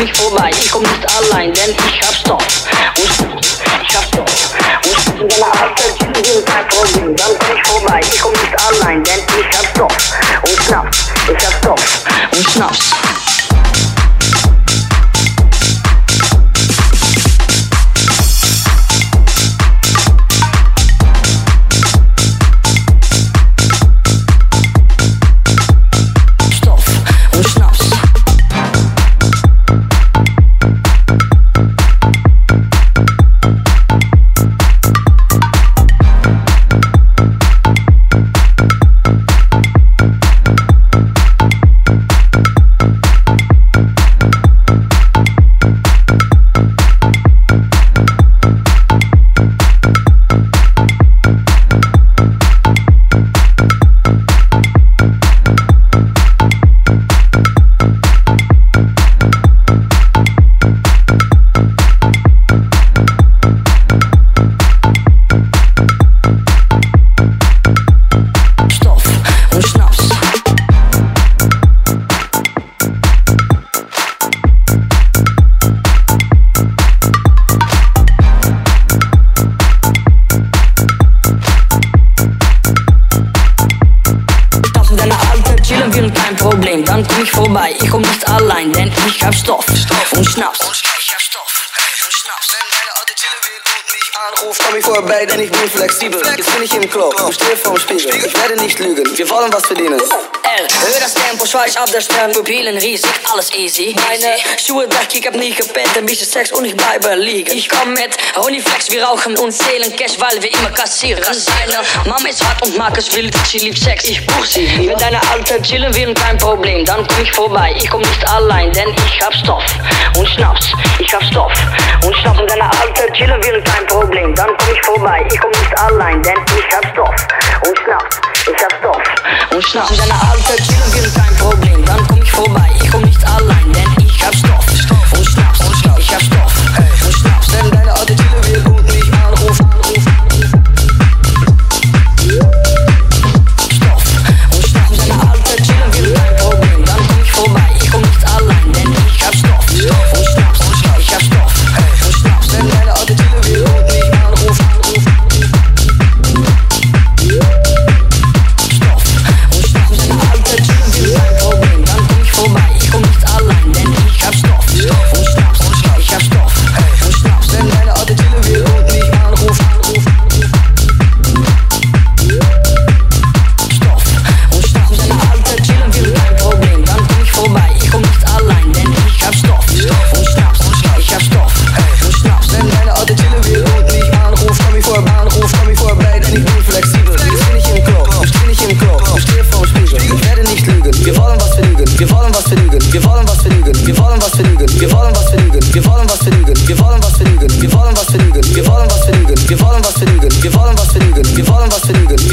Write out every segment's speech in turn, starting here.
before my Problem, dann komm ich vorbei. Ich komm nicht allein, denn ich hab Stoff und Schnaps. Ich hab Stoff und Schnaps. Wenn deine Alte chillen will und mich anruft, komm ich vorbei, denn ich bin flexibel. Jetzt bin ich im Club und steh vorm Spiegel. Ich werde nicht lügen, wir wollen was verdienen. R, hör das Tempo, schweiß ab der Stern, Pupillen riesig, alles easy. Meine Schuhe weg, ich hab nie gepennt, ein bisschen Sex und ich bleibe liegen. Ich komm mit Honeyflex, wir rauchen und zählen Cash, weil wir immer kassieren. Seine Mama ist hart und Markus will, sie liebt Sex, ich buch sie. Wenn deine Alte chillen will, kein Problem, dann komm ich vorbei. Ich komm nicht allein, denn ich hab Stoff und Schnaps. Ich hab Stoff und Schnaps. Wenn deine Alte chillen will, kein Problem, dann komm ich vorbei. Ich komm nicht allein, denn ich hab Stoff und Schnaps. Ich hab Stoff und Schnaps. Wenn deine Alte chillen will, kein Problem, dann komm ich vorbei. Ich komm nicht allein, denn ich hab Stoff und Schnaps. Ich hab Stoff und Schnaps. Wenn wir vergnügen, wir wollen was vergnügen, wir wollen was vergnügen, wir wollen was vergnügen, wir wollen was vergnügen, wir wollen was vergnügen, wir wollen was vergnügen, wir wollen was vergnügen, wir wollen was vergnügen, wir wollen was vergnügen, wir wollen was vergnügen,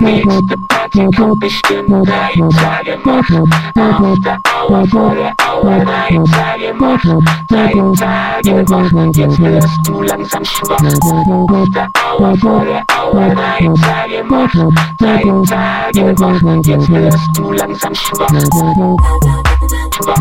Nic Tylko piszczymy na Instagram Auta, ała, pole, ała na Instagram Na Instagram Dziewczyny z tulem sam szwab Auta, ała, pole, ała na Instagram Na Instagram Dziewczyny z tulem sam szwab Szwab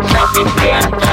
Nothing there.